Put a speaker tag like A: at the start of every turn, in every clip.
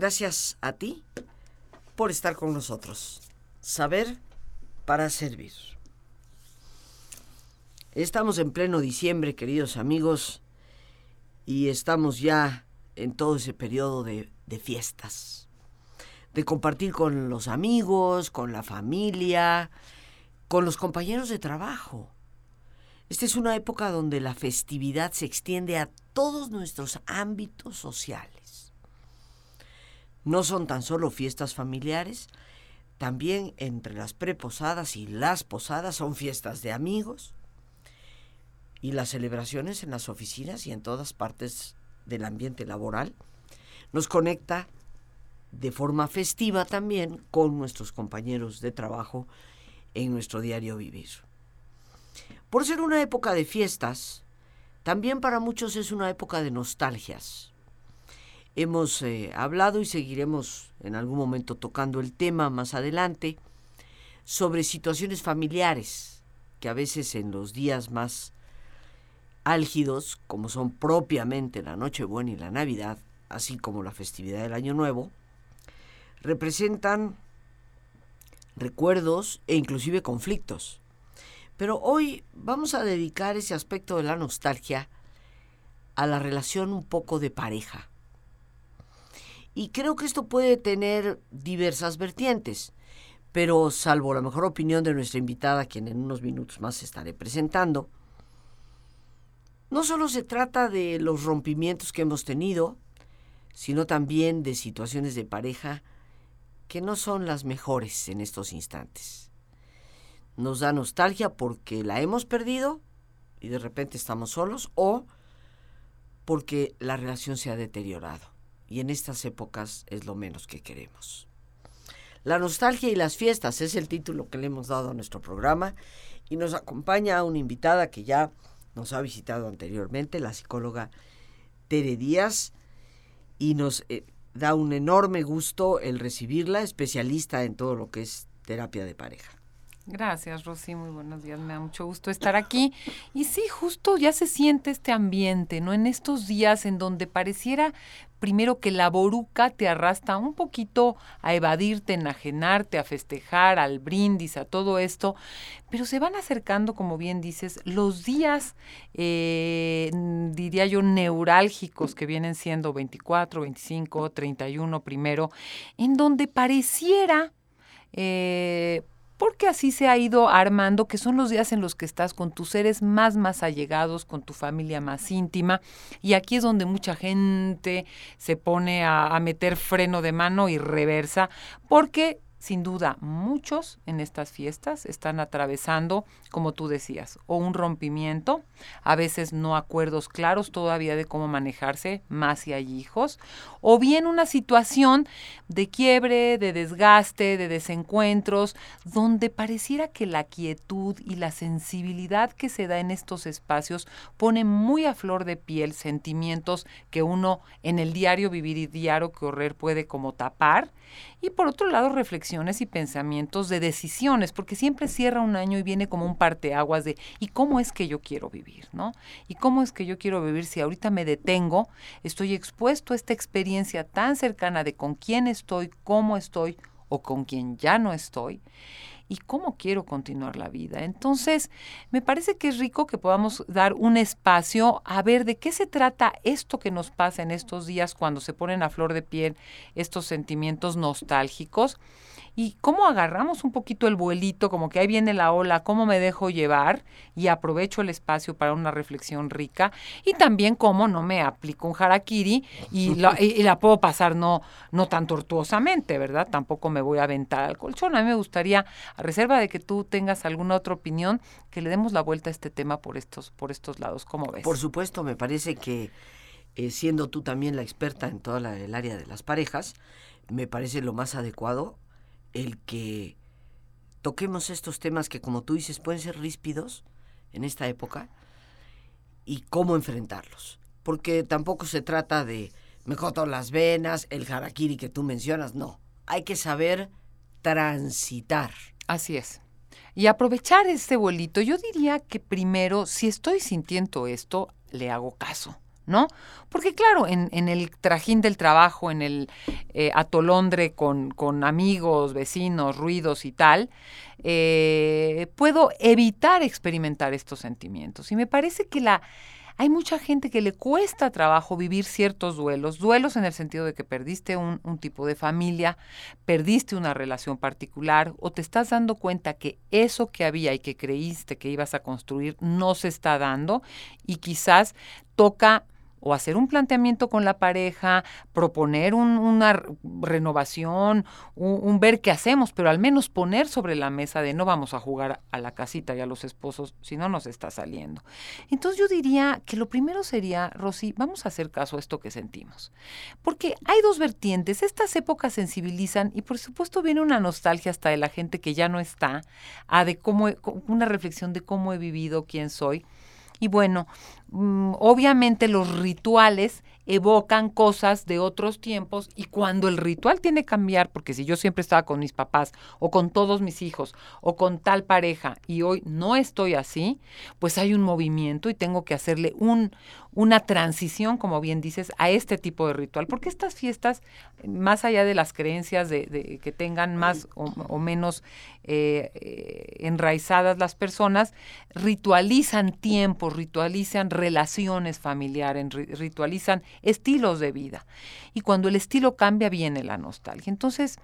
A: Gracias a ti por estar con nosotros. Saber para servir. Estamos en pleno diciembre, queridos amigos, y estamos ya en todo ese periodo de, de fiestas, de compartir con los amigos, con la familia, con los compañeros de trabajo. Esta es una época donde la festividad se extiende a todos nuestros ámbitos sociales. No son tan solo fiestas familiares, también entre las preposadas y las posadas son fiestas de amigos y las celebraciones en las oficinas y en todas partes del ambiente laboral nos conecta de forma festiva también con nuestros compañeros de trabajo en nuestro diario vivir. Por ser una época de fiestas, también para muchos es una época de nostalgias. Hemos eh, hablado y seguiremos en algún momento tocando el tema más adelante sobre situaciones familiares que a veces en los días más álgidos, como son propiamente la Nochebuena y la Navidad, así como la festividad del Año Nuevo, representan recuerdos e inclusive conflictos. Pero hoy vamos a dedicar ese aspecto de la nostalgia a la relación un poco de pareja. Y creo que esto puede tener diversas vertientes, pero salvo la mejor opinión de nuestra invitada, quien en unos minutos más estaré presentando, no solo se trata de los rompimientos que hemos tenido, sino también de situaciones de pareja que no son las mejores en estos instantes nos da nostalgia porque la hemos perdido y de repente estamos solos o porque la relación se ha deteriorado. Y en estas épocas es lo menos que queremos. La nostalgia y las fiestas es el título que le hemos dado a nuestro programa y nos acompaña una invitada que ya nos ha visitado anteriormente, la psicóloga Tere Díaz, y nos eh, da un enorme gusto el recibirla, especialista en todo lo que es terapia de pareja.
B: Gracias, Rosy. Muy buenos días. Me da mucho gusto estar aquí. Y sí, justo ya se siente este ambiente, ¿no? En estos días en donde pareciera primero que la boruca te arrastra un poquito a evadirte, enajenarte, a festejar, al brindis, a todo esto, pero se van acercando, como bien dices, los días, eh, diría yo, neurálgicos que vienen siendo 24, 25, 31 primero, en donde pareciera... Eh, porque así se ha ido armando, que son los días en los que estás con tus seres más, más allegados, con tu familia más íntima, y aquí es donde mucha gente se pone a, a meter freno de mano y reversa, porque sin duda, muchos en estas fiestas están atravesando, como tú decías, o un rompimiento, a veces no acuerdos claros todavía de cómo manejarse, más si hay hijos, o bien una situación de quiebre, de desgaste, de desencuentros, donde pareciera que la quietud y la sensibilidad que se da en estos espacios pone muy a flor de piel sentimientos que uno en el diario vivir y diario correr puede como tapar y por otro lado, reflexiones y pensamientos de decisiones, porque siempre cierra un año y viene como un parteaguas de ¿y cómo es que yo quiero vivir? ¿no? ¿Y cómo es que yo quiero vivir si ahorita me detengo, estoy expuesto a esta experiencia tan cercana de con quién estoy, cómo estoy o con quién ya no estoy? Y cómo quiero continuar la vida. Entonces, me parece que es rico que podamos dar un espacio a ver de qué se trata esto que nos pasa en estos días cuando se ponen a flor de piel estos sentimientos nostálgicos y cómo agarramos un poquito el vuelito, como que ahí viene la ola, cómo me dejo llevar y aprovecho el espacio para una reflexión rica y también cómo no me aplico un harakiri y la, puedo pasar no, no tan tortuosamente, ¿verdad? Tampoco me voy a aventar al colchón. A mí me gustaría, a reserva de que tú tengas alguna otra opinión, que le demos la vuelta a este tema por estos, por estos lados. ¿Cómo ves?
A: Por supuesto, me parece que eh, siendo tú también la experta en toda el área de las parejas, me parece lo más adecuado el que toquemos estos temas que, como tú dices, pueden ser ríspidos en esta época y cómo enfrentarlos. Porque tampoco se trata de me joto las venas, el harakiri que tú mencionas, no. Hay que saber transitar.
B: Así es. Y aprovechar este vuelito, yo diría que primero, si estoy sintiendo esto, le hago caso ¿no? Porque claro, en, el trajín del trabajo, en el eh, atolondre con, con, amigos, vecinos, ruidos y tal, eh, puedo evitar experimentar estos sentimientos. Y me parece que la hay mucha gente que le cuesta trabajo vivir ciertos duelos, duelos en el sentido de que perdiste un, tipo de familia, perdiste una relación particular o te estás dando cuenta que eso que había y que creíste que ibas a construir no se está dando y quizás toca o hacer un planteamiento con la pareja, proponer una renovación, un, ver qué hacemos, pero al menos poner sobre la mesa de no vamos a jugar a la casita y a los esposos si no nos está saliendo. Entonces yo diría que lo primero sería, Rosy, vamos a hacer caso a esto que sentimos. Porque hay dos vertientes, estas épocas sensibilizan y por supuesto viene una nostalgia hasta de la gente que ya no está, a de cómo, una reflexión de cómo he vivido, quién soy. Y bueno, obviamente los rituales evocan cosas de otros tiempos y cuando el ritual tiene que cambiar, porque si yo siempre estaba con mis papás o con todos mis hijos o con tal pareja y hoy no estoy así, pues hay un movimiento y tengo que hacerle un, una transición, como bien dices, a este tipo de ritual, porque estas fiestas, más allá de las creencias de, que tengan más o, menos eh, eh, enraizadas las personas, ritualizan tiempos, ritualizan relaciones familiares, ritualizan estilos de vida. Y cuando el estilo cambia, viene la nostalgia. Entonces,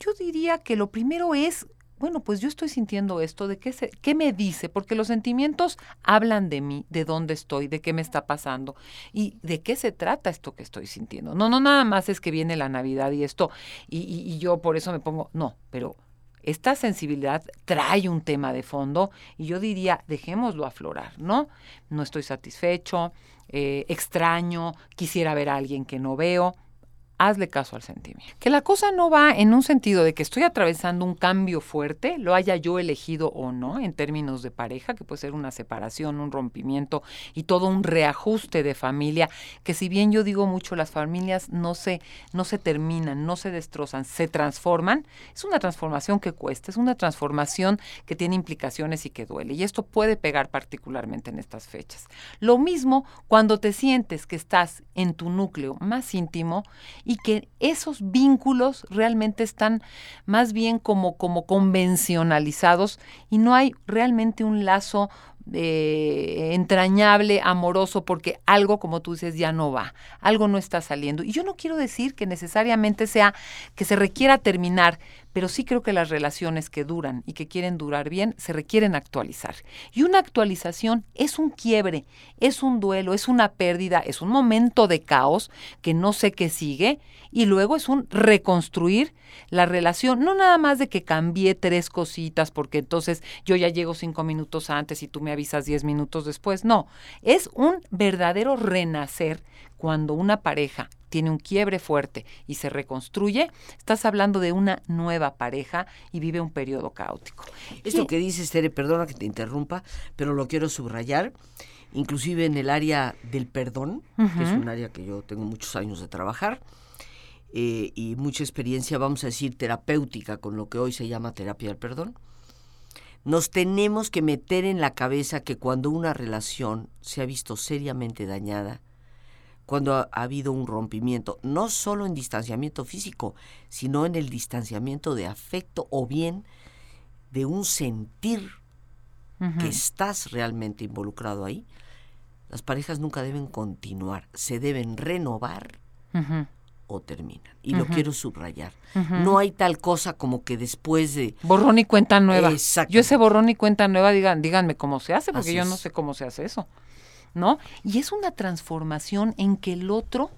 B: yo diría que lo primero es bueno, pues yo estoy sintiendo esto, ¿de qué, se, qué me dice? Porque los sentimientos hablan de mí, de dónde estoy, de qué me está pasando y de qué se trata esto que estoy sintiendo. No, no, nada más es que viene la Navidad y esto, y, y yo por eso me pongo, no, pero esta sensibilidad trae un tema de fondo y yo diría, dejémoslo aflorar, ¿no? No estoy satisfecho, eh, extraño, quisiera ver a alguien que no veo hazle caso al sentimiento. Que la cosa no va en un sentido de que estoy atravesando un cambio fuerte, lo haya yo elegido o no, en términos de pareja, que puede ser una separación, un rompimiento y todo un reajuste de familia, que si bien yo digo mucho, las familias no se, no se terminan, no se destrozan, se transforman, es una transformación que cuesta, es una transformación que tiene implicaciones y que duele. Y esto puede pegar particularmente en estas fechas. Lo mismo cuando te sientes que estás en tu núcleo más íntimo y que esos vínculos realmente están más bien como, como convencionalizados y no hay realmente un lazo eh, entrañable, amoroso, porque algo, como tú dices, ya no va, algo no está saliendo. Y yo no quiero decir que necesariamente sea que se requiera terminar, pero sí creo que las relaciones que duran y que quieren durar bien se requieren actualizar. Y una actualización es un quiebre, es un duelo, es una pérdida, es un momento de caos que no sé qué sigue y luego es un reconstruir la relación, no nada más de que cambié tres cositas porque entonces yo ya llego cinco minutos antes y tú me avisas diez minutos después, no, es un verdadero renacer cuando una pareja tiene un quiebre fuerte y se reconstruye, estás hablando de una nueva pareja y vive un periodo caótico.
A: Esto que dices, Tere, perdona que te interrumpa, pero lo quiero subrayar, inclusive en el área del perdón, que es un área que yo tengo muchos años de trabajar, eh, y mucha experiencia, vamos a decir, terapéutica con lo que hoy se llama terapia del perdón, nos tenemos que meter en la cabeza que cuando una relación se ha visto seriamente dañada, cuando ha, habido un rompimiento, no solo en distanciamiento físico, sino en el distanciamiento de afecto o bien de un sentir que estás realmente involucrado ahí, las parejas nunca deben continuar, se deben renovar o terminan. Y lo quiero subrayar. No hay tal cosa como que después de...
B: Borrón y cuenta nueva. Yo ese borrón y cuenta nueva, digan, díganme cómo se hace, porque yo no sé cómo se hace eso. ¿No? Y es una transformación en que el otro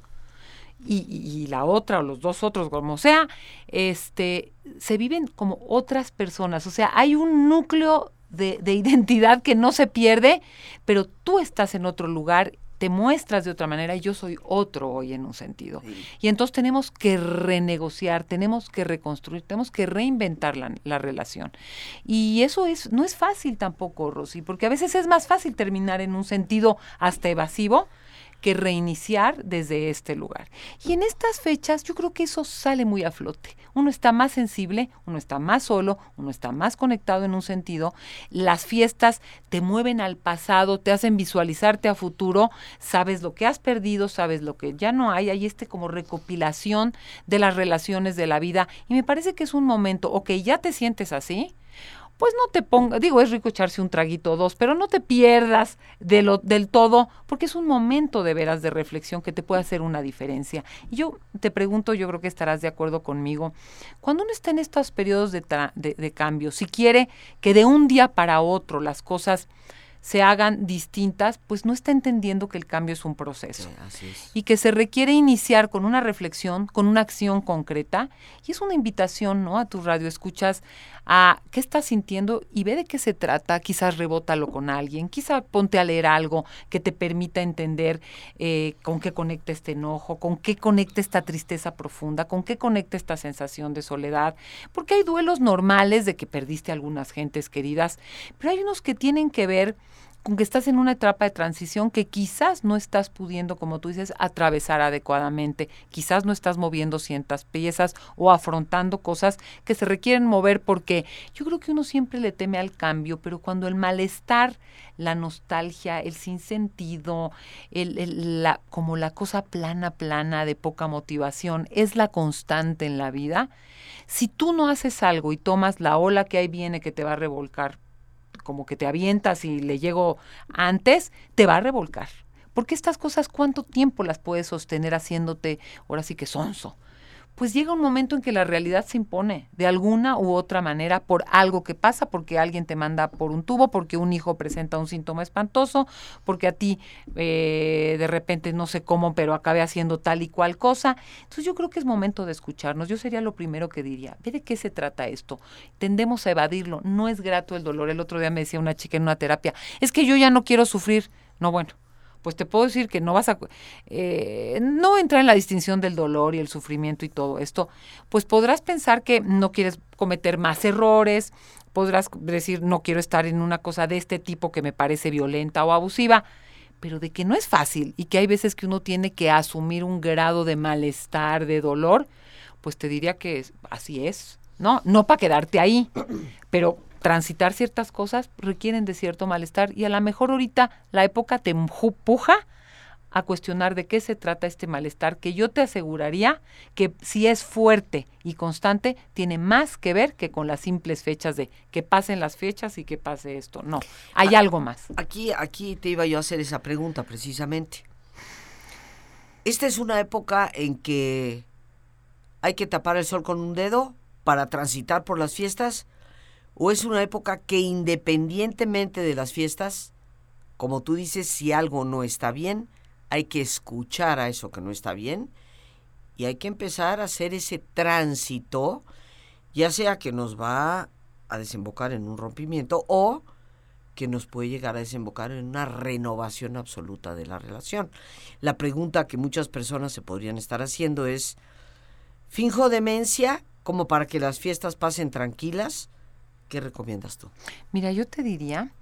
B: y, la otra o los dos otros, como sea, este, se viven como otras personas. O sea, hay un núcleo de, de identidad que no se pierde, pero tú estás en otro lugar te muestras de otra manera y yo soy otro hoy en un sentido. Y entonces tenemos que renegociar, tenemos que reconstruir, tenemos que reinventar la, relación. Y eso es no es fácil tampoco, Rosy, porque a veces es más fácil terminar en un sentido hasta evasivo que reiniciar desde este lugar. Y en estas fechas yo creo que eso sale muy a flote. Uno está más sensible, uno está más solo, uno está más conectado en un sentido. Las fiestas te mueven al pasado, te hacen visualizarte a futuro, sabes lo que has perdido, sabes lo que ya no hay, hay este como recopilación de las relaciones de la vida y me parece que es un momento, ok, ya te sientes así, pues no te pongas, digo, es rico echarse un traguito o dos, pero no te pierdas de lo, del todo, porque es un momento de veras de reflexión que te puede hacer una diferencia. Y yo te pregunto, yo creo que estarás de acuerdo conmigo, cuando uno está en estos periodos de, de, de cambio, si quiere que de un día para otro las cosas se hagan distintas, pues no está entendiendo que el cambio es un proceso. Y que se requiere iniciar con una reflexión, con una acción concreta. Y es una invitación, ¿no? A tu radio escuchas a qué estás sintiendo y ve de qué se trata. Quizás rebótalo con alguien, quizás ponte a leer algo que te permita entender eh, con qué conecta este enojo, con qué conecta esta tristeza profunda, con qué conecta esta sensación de soledad. Porque hay duelos normales de que perdiste algunas gentes queridas, pero hay unos que tienen que ver con que estás en una etapa de transición que quizás no estás pudiendo, como tú dices, atravesar adecuadamente, quizás no estás moviendo ciertas piezas o afrontando cosas que se requieren mover porque yo creo que uno siempre le teme al cambio, pero cuando el malestar, la nostalgia, el sinsentido, el, el, la, como la cosa plana, plana, de poca motivación, es la constante en la vida, si tú no haces algo y tomas la ola que ahí viene que te va a revolcar como que te avientas y le llego antes, te va a revolcar. Porque estas cosas, ¿cuánto tiempo las puedes sostener haciéndote ahora sí que sonso? Pues llega un momento en que la realidad se impone de alguna u otra manera por algo que pasa, porque alguien te manda por un tubo, porque un hijo presenta un síntoma espantoso, porque a ti eh, de repente no sé cómo, pero acabe haciendo tal y cual cosa. Entonces yo creo que es momento de escucharnos. Yo sería lo primero que diría, ve de qué se trata esto. Tendemos a evadirlo, no es grato el dolor. El otro día me decía una chica en una terapia, es que yo ya no quiero sufrir. No, bueno, pues te puedo decir que no vas a, eh, no entra en la distinción del dolor y el sufrimiento y todo esto, pues podrás pensar que no quieres cometer más errores, podrás decir no quiero estar en una cosa de este tipo que me parece violenta o abusiva, pero de que no es fácil y que hay veces que uno tiene que asumir un grado de malestar, de dolor, pues te diría que así es, ¿no? No para quedarte ahí, pero transitar ciertas cosas requieren de cierto malestar y a lo mejor ahorita la época te empuja a cuestionar de qué se trata este malestar, que yo te aseguraría que si es fuerte y constante, tiene más que ver que con las simples fechas de que pasen las fechas y que pase esto. No, hay algo más.
A: Aquí, aquí te iba yo a hacer esa pregunta precisamente. Esta es una época en que hay que tapar el sol con un dedo para transitar por las fiestas ¿O es una época que independientemente de las fiestas, como tú dices, si algo no está bien, hay que escuchar a eso que no está bien y hay que empezar a hacer ese tránsito, ya sea que nos va a desembocar en un rompimiento o que nos puede llegar a desembocar en una renovación absoluta de la relación. La pregunta que muchas personas se podrían estar haciendo es, ¿finjo demencia como para que las fiestas pasen tranquilas? ¿Qué recomiendas tú?
B: Mira, yo te diría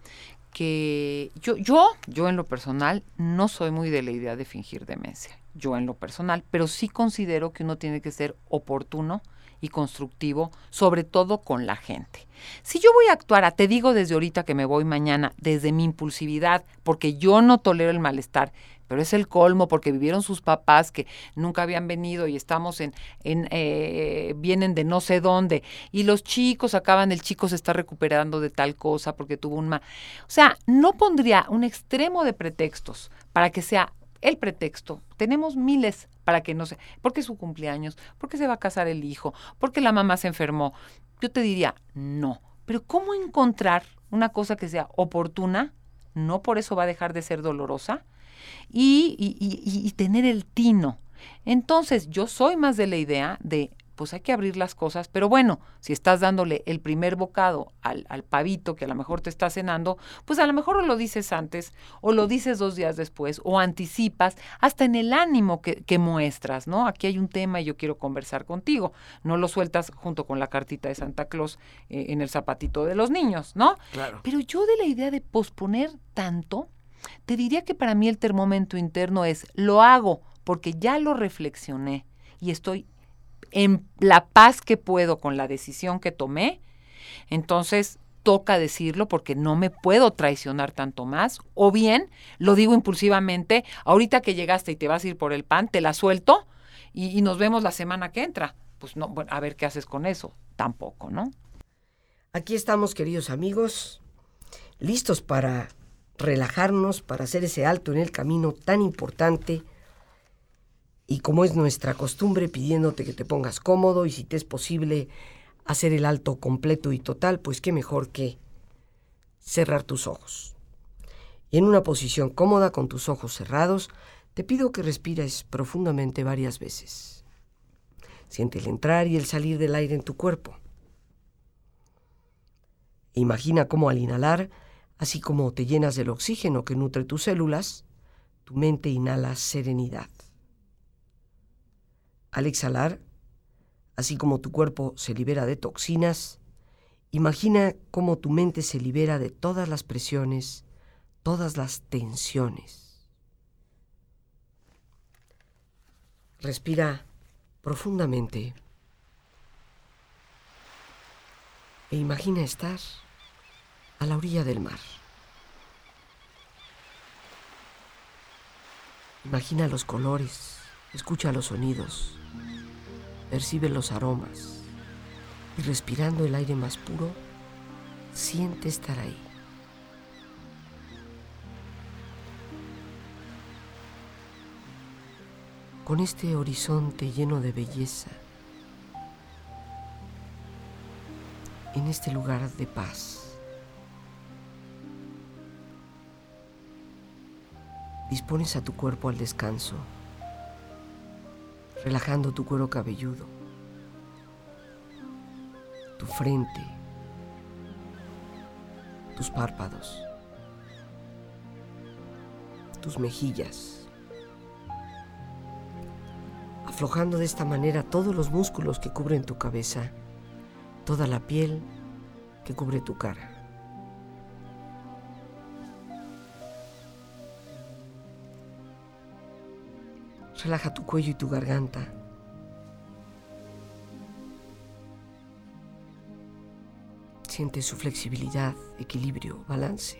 B: que yo, yo, yo en lo personal, no soy muy de la idea de fingir demencia, yo en lo personal, pero sí considero que uno tiene que ser oportuno y constructivo, sobre todo con la gente. Si yo voy a actuar, te digo desde ahorita que me voy mañana, desde mi impulsividad, porque yo no tolero el malestar, pero es el colmo porque vivieron sus papás que nunca habían venido y estamos en, en eh, vienen de no sé dónde y los chicos acaban, el chico se está recuperando de tal cosa porque tuvo un mal. O sea, no pondría un extremo de pretextos para que sea el pretexto. Tenemos miles para que no se, porque es su cumpleaños, porque se va a casar el hijo, porque la mamá se enfermó. Yo te diría, no. Pero ¿cómo encontrar una cosa que sea oportuna? No por eso va a dejar de ser dolorosa y, y, tener el tino. Entonces, yo soy más de la idea de pues hay que abrir las cosas, pero bueno, si estás dándole el primer bocado al, al, pavito que a lo mejor te está cenando, pues a lo mejor lo dices antes o lo dices dos días después o anticipas hasta en el ánimo que, que muestras, ¿no? Aquí hay un tema y yo quiero conversar contigo, no lo sueltas junto con la cartita de Santa Claus eh, en el zapatito de los niños, ¿no?
A: Claro.
B: Pero yo de la idea de posponer tanto, Te diría que para mí el termómetro interno es, lo hago porque ya lo reflexioné y estoy en la paz que puedo con la decisión que tomé. Entonces, toca decirlo porque no me puedo traicionar tanto más. O bien, lo digo impulsivamente, ahorita que llegaste y te vas a ir por el pan, te la suelto y, nos vemos la semana que entra. Pues no, bueno, a ver qué haces con eso. Tampoco, ¿no?
C: Aquí estamos, queridos amigos, listos para relajarnos, para hacer ese alto en el camino tan importante. Y como es nuestra costumbre, pidiéndote que te pongas cómodo y si te es posible hacer el alto completo y total, pues qué mejor que cerrar tus ojos. Y en una posición cómoda con tus ojos cerrados, te pido que respires profundamente varias veces. Siente el entrar y el salir del aire en tu cuerpo. Imagina cómo al inhalar, así como te llenas del oxígeno que nutre tus células, tu mente inhala serenidad. Al exhalar, así como tu cuerpo se libera de toxinas, imagina cómo tu mente se libera de todas las presiones, todas las tensiones. Respira profundamente e imagina estar a la orilla del mar. Imagina los colores, escucha los sonidos percibe los aromas y respirando el aire más puro, siente estar ahí. Con este horizonte lleno de belleza, en este lugar de paz. Dispones a tu cuerpo al descanso relajando tu cuero cabelludo, tu frente, tus párpados, tus mejillas, aflojando de esta manera todos los músculos que cubren tu cabeza, toda la piel que cubre tu cara. Relaja tu cuello y tu garganta. Siente su flexibilidad, equilibrio, balance.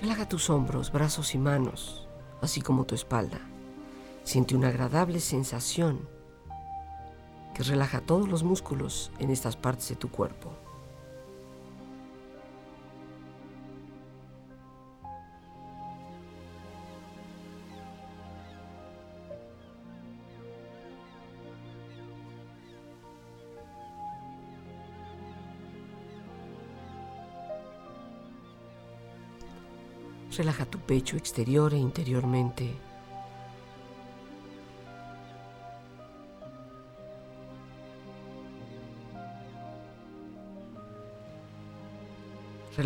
C: Relaja tus hombros, brazos y manos, así como tu espalda. Siente una agradable sensación que relaja todos los músculos en estas partes de tu cuerpo. Relaja tu pecho exterior e interiormente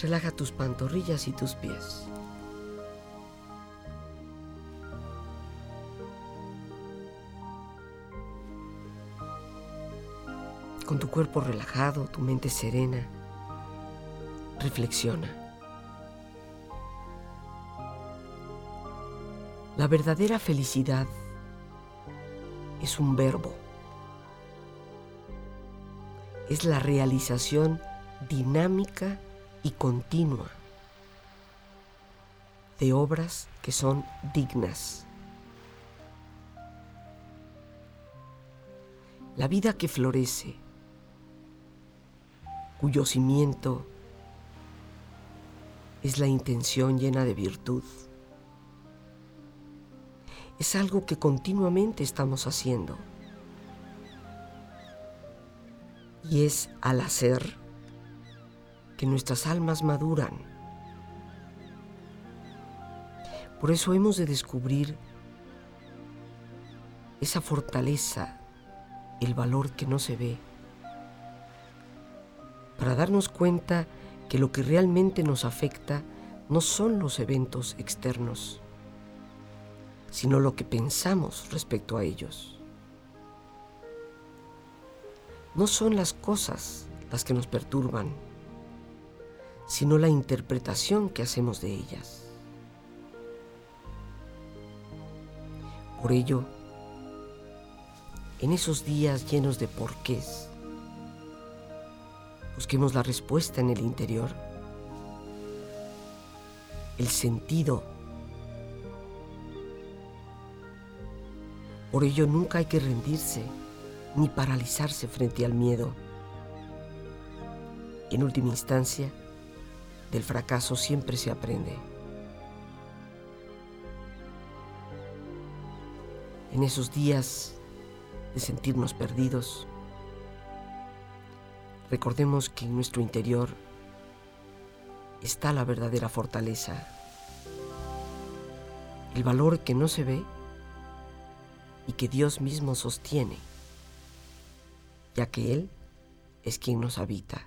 C: Relaja tus pantorrillas y tus pies. Con tu cuerpo relajado, tu mente serena, reflexiona. La verdadera felicidad es un verbo. Es la realización dinámica y continua de obras que son dignas. La vida que florece, cuyo cimiento es la intención llena de virtud. Es algo que continuamente estamos haciendo.
A: Y es al hacer que nuestras almas maduran. Por eso hemos de descubrir esa fortaleza, el valor que no se ve, para darnos cuenta que lo que realmente nos afecta no son los eventos externos, sino lo que pensamos respecto a ellos. No son las cosas las que nos perturban, sino la interpretación que hacemos de ellas. Por ello, en esos días llenos de porqués, busquemos la respuesta en el interior, el sentido. Por ello nunca hay que rendirse ni paralizarse frente al miedo. En última instancia, del fracaso siempre se aprende. En esos días de sentirnos perdidos, recordemos que en nuestro interior está la verdadera fortaleza, el valor que no se ve y que Dios mismo sostiene, ya que Él es quien nos habita.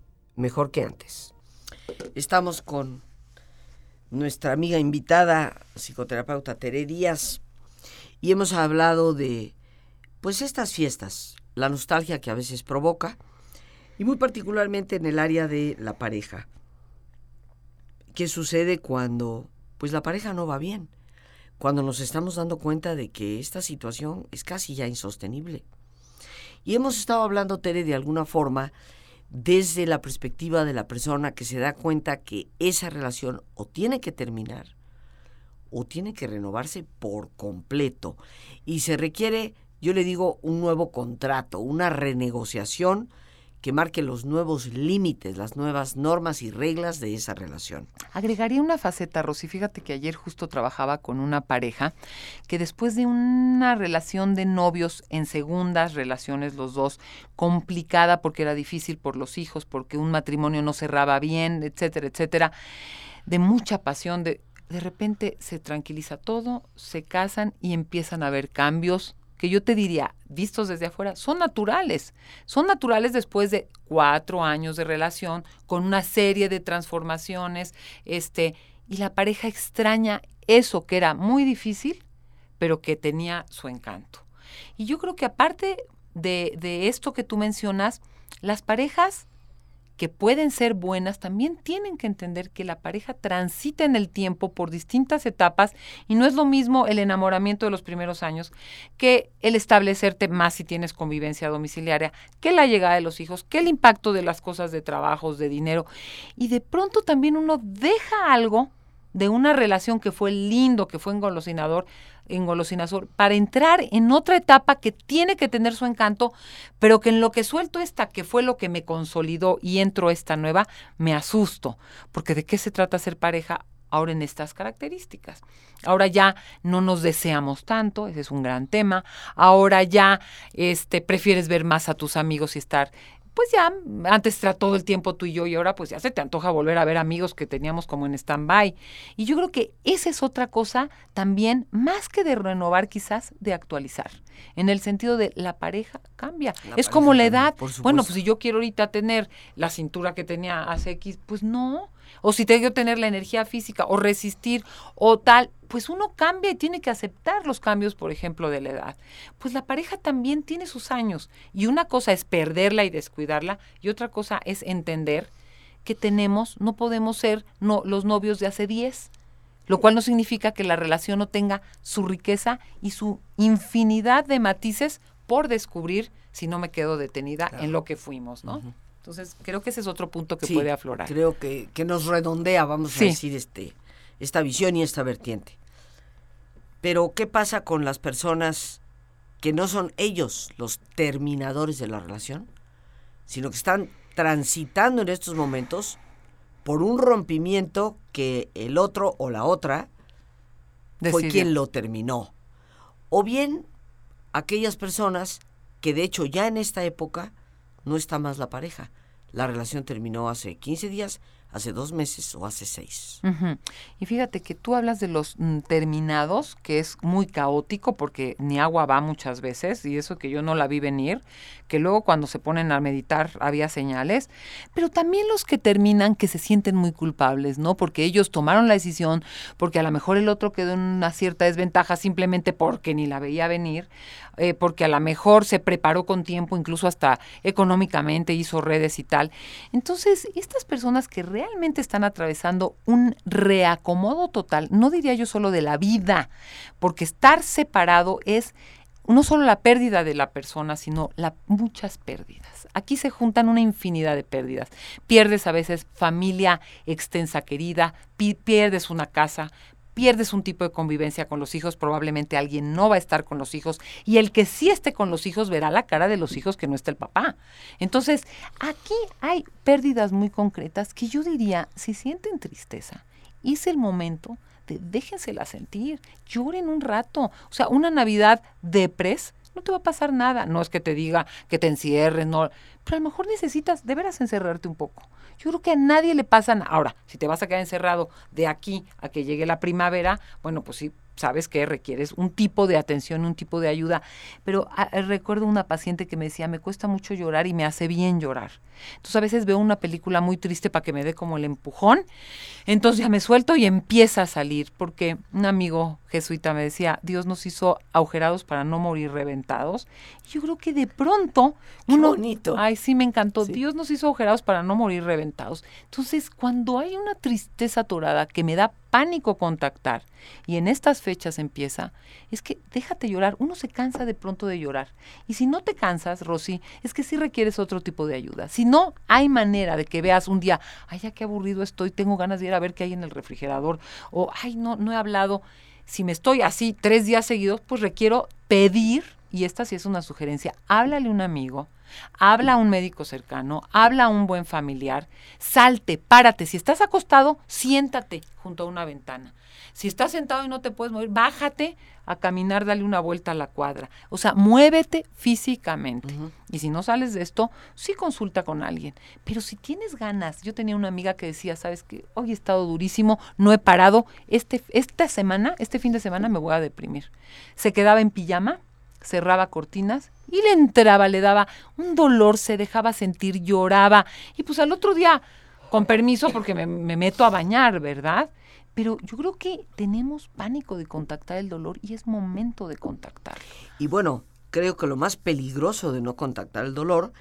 A: mejor que antes. Estamos con nuestra amiga invitada, psicoterapeuta Tere Díaz, y hemos hablado de pues estas fiestas, la nostalgia que a veces provoca, y muy particularmente en el área de la pareja. ¿Qué sucede cuando pues la pareja no va bien? Cuando nos estamos dando cuenta de que esta situación es casi ya insostenible. Y hemos estado hablando, Tere, de alguna forma, desde la perspectiva de la persona que se da cuenta que esa relación o tiene que terminar o tiene que renovarse por completo. Y se requiere, yo le digo, un nuevo contrato, una renegociación que marque los nuevos límites, las nuevas normas y reglas de esa relación.
B: Agregaría una faceta, Rosy. Fíjate que ayer justo trabajaba con una pareja que después de una relación de novios en segundas relaciones, los dos, complicada porque era difícil por los hijos, porque un matrimonio no cerraba bien, etcétera, etcétera, de mucha pasión, de, de repente se tranquiliza todo, se casan y empiezan a haber cambios que yo te diría, vistos desde afuera, son naturales. Son naturales después de cuatro años de relación, con una serie de transformaciones, este, y la pareja extraña eso que era muy difícil, pero que tenía su encanto. Y yo creo que aparte de, de esto que tú mencionas, las parejas que pueden ser buenas, también tienen que entender que la pareja transita en el tiempo por distintas etapas y no es lo mismo el enamoramiento de los primeros años que el establecerte más si tienes convivencia domiciliaria, que la llegada de los hijos, que el impacto de las cosas de trabajos, de dinero. Y de pronto también uno deja algo de una relación que fue lindo, que fue engolosinador, engolosinador, para entrar en otra etapa que tiene que tener su encanto, pero que en lo que suelto esta, que fue lo que me consolidó y entro esta nueva, me asusto, porque de qué se trata ser pareja ahora en estas características. Ahora ya no nos deseamos tanto, ese es un gran tema. Ahora ya este prefieres ver más a tus amigos y estar pues ya antes era todo el tiempo tú y yo y ahora pues ya se te antoja volver a ver amigos que teníamos como en stand-by. Y yo creo que esa es otra cosa también, más que de renovar quizás, de actualizar. En el sentido de la pareja cambia. es como la edad. bueno, pues si yo quiero ahorita tener la cintura que tenía hace X, pues no. O si tengo que tener la energía física o resistir o tal, pues uno cambia y tiene que aceptar los cambios, por ejemplo, de la edad. Pues la pareja también tiene sus años y una cosa es perderla y descuidarla y otra cosa es entender que tenemos, no podemos ser no, los novios de hace 10. Lo cual no significa que la relación no tenga su riqueza y su infinidad de matices por descubrir si no me quedo detenida en lo que fuimos, ¿no? Entonces, creo que ese es otro punto que puede aflorar.
A: Creo que, que nos redondea, vamos a decir, este, esta visión y esta vertiente. Pero, ¿qué pasa con las personas que no son ellos los terminadores de la relación, sino que están transitando en estos momentos por un rompimiento que el otro o la otra fue quien lo terminó. O bien aquellas personas que de hecho ya en esta época no está más la pareja. La relación terminó hace 15 días, hace dos meses o hace seis.
B: Y fíjate que tú hablas de los mm, terminados, que es muy caótico porque ni agua va muchas veces, y eso que yo no la vi venir, que luego cuando se ponen a meditar había señales, pero también los que terminan que se sienten muy culpables, ¿no? Porque ellos tomaron la decisión, porque a lo mejor el otro quedó en una cierta desventaja simplemente porque ni la veía venir, eh, porque a lo mejor se preparó con tiempo, incluso hasta económicamente hizo redes y tal. Entonces, estas personas que realmente están atravesando un reacomodo total, no diría yo solo de la vida, porque estar separado es no solo la pérdida de la persona, sino la, muchas pérdidas. Aquí se juntan una infinidad de pérdidas. Pierdes a veces familia extensa querida, pierdes una casa, pierdes un tipo de convivencia con los hijos, probablemente alguien no va a estar con los hijos y el que sí esté con los hijos verá la cara de los hijos que no está el papá. Entonces, aquí hay pérdidas muy concretas que yo diría, si sienten tristeza, es el momento de déjensela sentir, lloren un rato. O sea, una Navidad depres no te va a pasar nada. No es que te diga que te encierres, no. Pero a lo mejor necesitas de veras encerrarte un poco. Yo creo que a nadie le pasa nada. Ahora, si te vas a quedar encerrado de aquí a que llegue la primavera, bueno, pues sí, sabes que requieres un tipo de atención, un tipo de ayuda. Pero ah, eh, recuerdo una paciente que me decía, me cuesta mucho llorar y me hace bien llorar. Entonces a veces veo una película muy triste para que me dé como el empujón. Entonces ya me suelto y empieza a salir, porque un amigo jesuita me decía, Dios nos hizo agujerados para no morir reventados. Y yo creo que de pronto
A: uno... bonito.
B: Ay, sí, me encantó. Dios nos hizo agujerados para no morir reventados. Entonces, cuando hay una tristeza atorada que me da pánico contactar, y en estas fechas empieza, es que déjate llorar. Uno se cansa de pronto de llorar. Y si no te cansas, Rosy, es que sí requieres otro tipo de ayuda. Si no hay manera de que veas un día, ay, ya qué aburrido estoy, tengo ganas de ir a ver qué hay en el refrigerador, o ay, no, no he hablado si me estoy así tres días seguidos, pues requiero pedir, y esta sí es una sugerencia, háblale a un amigo, habla a un médico cercano, habla a un buen familiar, salte, párate. Si estás acostado, siéntate junto a una ventana. Si estás sentado y no te puedes mover, bájate a caminar, dale una vuelta a la cuadra. O sea, muévete físicamente. Y si no sales de esto, sí consulta con alguien. Pero si tienes ganas, yo tenía una amiga que decía, sabes que hoy he estado durísimo, no he parado, este, esta semana, este fin de semana me voy a deprimir. Se quedaba en pijama, cerraba cortinas y le entraba, le daba un dolor, se dejaba sentir, lloraba. Y pues al otro día, con permiso, porque me, me meto a bañar, ¿verdad? Pero yo creo que tenemos pánico de contactar el dolor y es momento de contactarlo.
A: Y bueno, creo que lo más peligroso de no contactar el dolor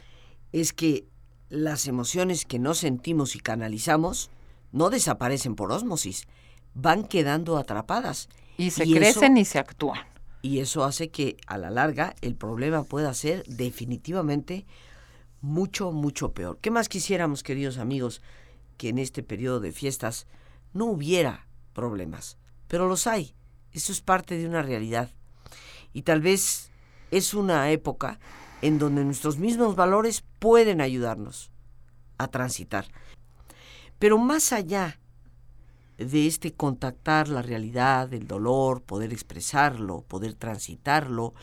A: es que las emociones que no sentimos y canalizamos no desaparecen por ósmosis, van quedando atrapadas.
B: Y se crecen y se actúan.
A: Y eso hace que a la larga el problema pueda ser definitivamente mucho, mucho peor. ¿Qué más quisiéramos, queridos amigos, que en este periodo de fiestas no hubiera problemas, pero los hay. Eso es parte de una realidad. Y tal vez es una época en donde nuestros mismos valores pueden ayudarnos a transitar. Pero más allá de este contactar la realidad, el dolor, poder expresarlo, poder transitarlo,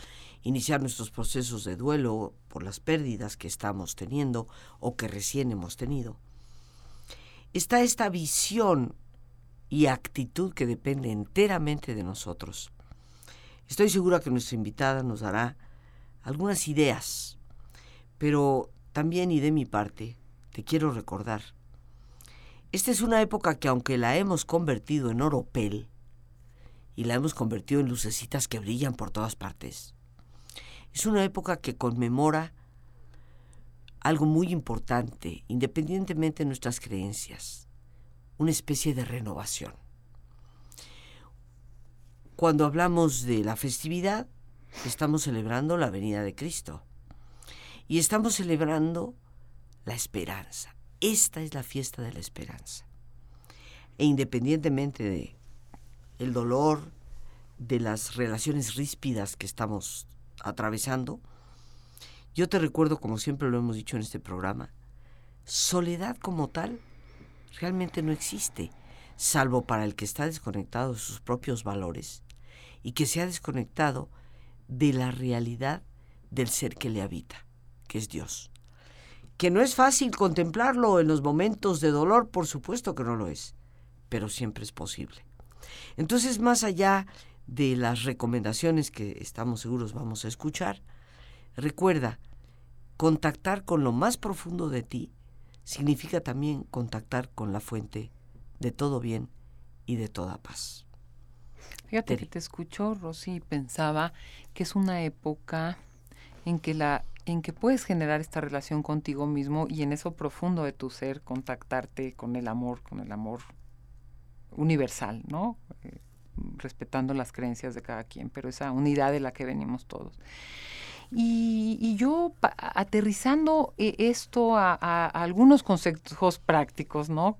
A: iniciar nuestros procesos de duelo por las pérdidas que estamos teniendo o que recién hemos tenido, está esta visión y actitud que depende enteramente de nosotros. Estoy segura que nuestra invitada nos dará algunas ideas, pero también y de mi parte te quiero recordar. Esta es una época que aunque la hemos convertido en oropel y la hemos convertido en lucecitas que brillan por todas partes, es una época que conmemora algo muy importante, independientemente de nuestras creencias una especie de renovación. cuando hablamos de la festividad, estamos celebrando la venida de Cristo. Y estamos celebrando la esperanza. Esta es la fiesta de la esperanza. E independientemente de el dolor, de las relaciones ríspidas que estamos atravesando, yo te recuerdo, como siempre lo hemos dicho en este programa, soledad como tal realmente no existe, salvo para el que está desconectado de sus propios valores y que se ha desconectado de la realidad del ser que le habita, que es Dios. Que no es fácil contemplarlo en los momentos de dolor, por supuesto que no lo es, pero siempre es posible. Entonces, más allá de las recomendaciones que estamos seguros vamos a escuchar, recuerda, contactar con lo más profundo de ti significa también contactar con la fuente de todo bien y de toda paz.
B: Fíjate que te escucho, Rosy, y pensaba que es una época en que la en que puedes generar esta relación contigo mismo y en eso profundo de tu ser contactarte con el amor, con el amor universal, ¿no? Eh, respetando las creencias de cada quien, pero esa unidad de la que venimos todos. Y, yo aterrizando eh, esto a, algunos conceptos prácticos, ¿no?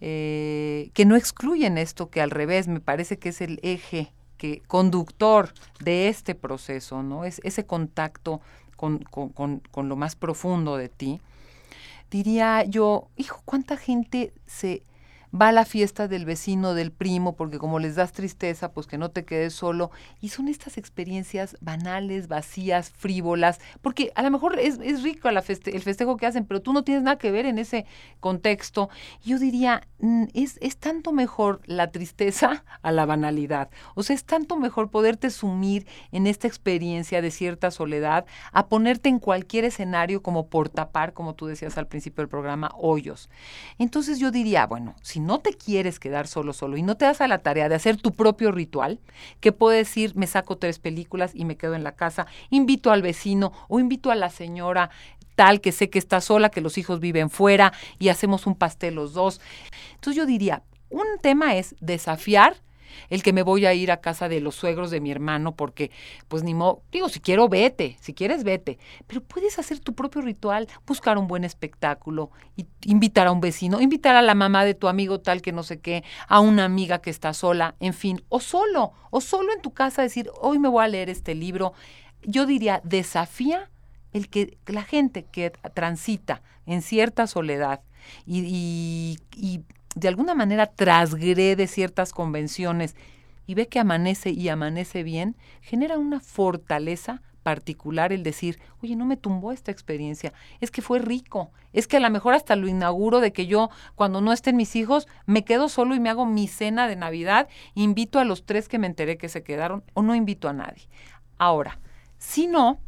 B: Eh, que no excluyen esto, que al revés me parece que es el eje que, conductor de este proceso, ¿no? Es ese contacto con, con lo más profundo de ti. Diría yo, hijo, ¿cuánta gente se va a la fiesta del vecino, del primo, porque como les das tristeza, pues que no te quedes solo. Y son estas experiencias banales, vacías, frívolas, porque a lo mejor es, rico el festejo que hacen, pero tú no tienes nada que ver en ese contexto. Yo diría, mm, es, es tanto mejor la tristeza a la banalidad. O sea, es tanto mejor poderte sumir en esta experiencia de cierta soledad, a ponerte en cualquier escenario como por tapar, como tú decías al principio del programa, hoyos. Entonces yo diría, bueno, si no te quieres quedar solo, solo y no te das a la tarea de hacer tu propio ritual, que puede decir, me saco tres películas y me quedo en la casa, invito al vecino o invito a la señora tal que sé que está sola, que los hijos viven fuera y hacemos un pastel los dos. Entonces yo diría, un tema es desafiar el que me voy a ir a casa de los suegros de mi hermano porque, pues ni modo, digo, si quiero, vete, si quieres, vete, pero puedes hacer tu propio ritual, buscar un buen espectáculo, invitar a un vecino, invitar a la mamá de tu amigo tal que no sé qué, a una amiga que está sola, en fin, o solo, o solo en tu casa decir, hoy me voy a leer este libro. Yo diría, desafía el que la gente que transita en cierta soledad y, y de alguna manera trasgrede ciertas convenciones y ve que amanece y amanece bien, genera una fortaleza particular el decir, oye, no me tumbó esta experiencia, es que fue rico, es que a lo mejor hasta lo inauguro de que yo, cuando no estén mis hijos, me quedo solo y me hago mi cena de Navidad, invito a los tres que me enteré que se quedaron o no invito a nadie. Ahora, si no,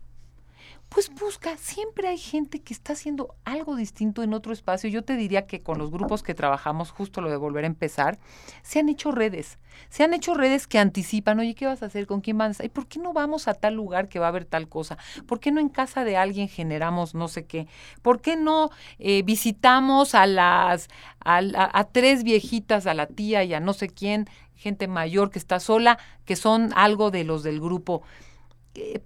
B: pues busca, siempre hay gente que está haciendo algo distinto en otro espacio. Yo te diría que con los grupos que trabajamos, justo lo de volver a empezar, se han hecho redes, se han hecho redes que anticipan, oye, ¿qué vas a hacer? ¿Con quién vas? ¿Y por qué no vamos a tal lugar que va a haber tal cosa? ¿Por qué no en casa de alguien generamos no sé qué? ¿Por qué no eh, visitamos a las, a, a tres viejitas, a la tía y a no sé quién, gente mayor que está sola, que son algo de los del grupo?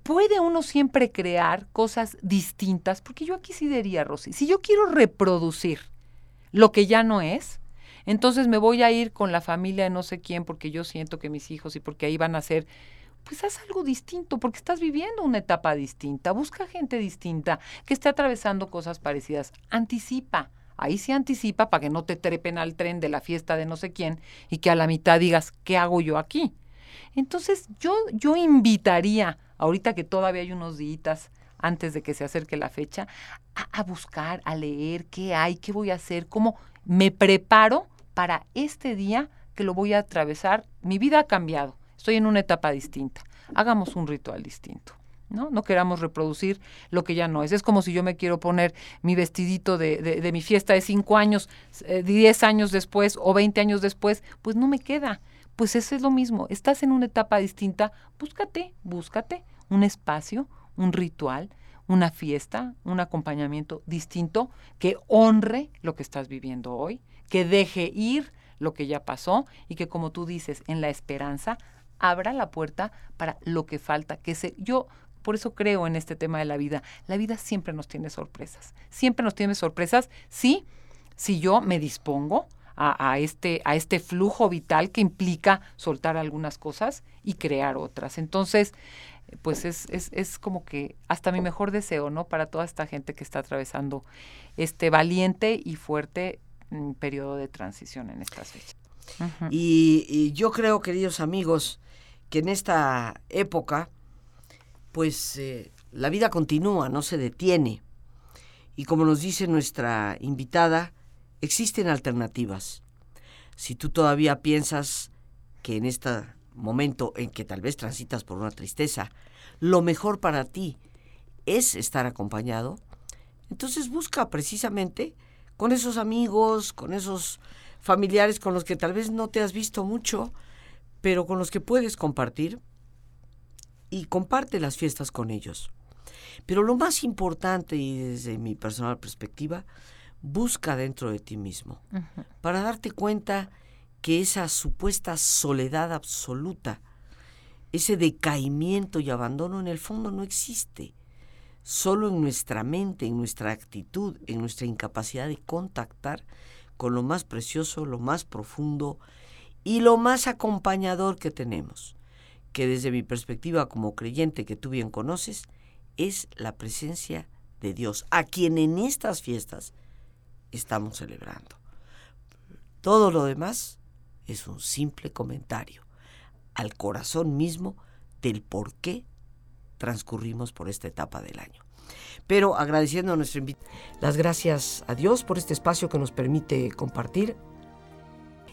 B: Puede uno siempre crear cosas distintas, porque yo aquí sí diría, Rosy, si yo quiero reproducir lo que ya no es, entonces me voy a ir con la familia de no sé quién porque yo siento que mis hijos y porque ahí van a ser, pues haz algo distinto, porque estás viviendo una etapa distinta, busca gente distinta que esté atravesando cosas parecidas, anticipa. Ahí sí anticipa para que no te trepen al tren de la fiesta de no sé quién y que a la mitad digas, ¿qué hago yo aquí? Entonces yo, yo invitaría ahorita que todavía hay unos días antes de que se acerque la fecha, a, buscar, a leer qué hay, qué voy a hacer, cómo me preparo para este día que lo voy a atravesar. Mi vida ha cambiado, estoy en una etapa distinta. Hagamos un ritual distinto. ¿no? No queramos reproducir lo que ya no es. Es como si yo me quiero poner mi vestidito de, de, mi fiesta de cinco años, eh, diez años después o veinte años después, pues no me queda. Pues eso es lo mismo. Estás en una etapa distinta, búscate, búscate un espacio, un ritual, una fiesta, un acompañamiento distinto que honre lo que estás viviendo hoy, que deje ir lo que ya pasó y que como tú dices, en la esperanza, abra la puerta para lo que falta, que se, yo por eso creo en este tema de la vida. La vida siempre nos tiene sorpresas. Siempre nos tiene sorpresas, sí, si yo me dispongo a, este, a este flujo vital que implica soltar algunas cosas y crear otras. Entonces, pues es, es, es como que hasta mi mejor deseo, ¿no? Para toda esta gente que está atravesando este valiente y fuerte mm, periodo de transición en estas fechas.
A: y yo creo, queridos amigos, que en esta época pues eh, la vida continúa, no se detiene. Y como nos dice nuestra invitada, existen alternativas. Si tú todavía piensas que en este momento en que tal vez transitas por una tristeza, lo mejor para ti es estar acompañado, entonces busca precisamente con esos amigos, con esos familiares con los que tal vez no te has visto mucho, pero con los que puedes compartir y comparte las fiestas con ellos. Pero lo más importante, y desde mi personal perspectiva, busca dentro de ti mismo, para darte cuenta que esa supuesta soledad absoluta, ese decaimiento y abandono en el fondo no existe. Solo en nuestra mente, en nuestra actitud, en nuestra incapacidad de contactar con lo más precioso, lo más profundo y lo más acompañador que tenemos que desde mi perspectiva como creyente que tú bien conoces, es la presencia de Dios, a quien en estas fiestas estamos celebrando. Todo lo demás es un simple comentario al corazón mismo del por qué transcurrimos por esta etapa del año. Pero agradeciendo a nuestro invitado, las gracias a Dios por este espacio que nos permite compartir.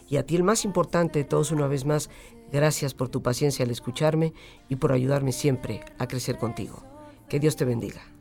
A: Y a ti el más importante de todos una vez más, Gracias por tu paciencia al escucharme y por ayudarme siempre a crecer contigo. Que Dios te bendiga.